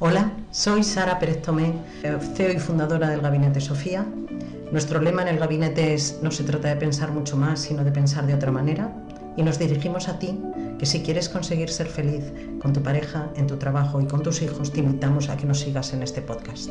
Hola, soy Sara Pérez Tomé, eh, CEO y fundadora del Gabinete Sofía. Nuestro lema en el gabinete es no se trata de pensar mucho más, sino de pensar de otra manera. Y nos dirigimos a ti, que si quieres conseguir ser feliz con tu pareja, en tu trabajo y con tus hijos, te invitamos a que nos sigas en este podcast.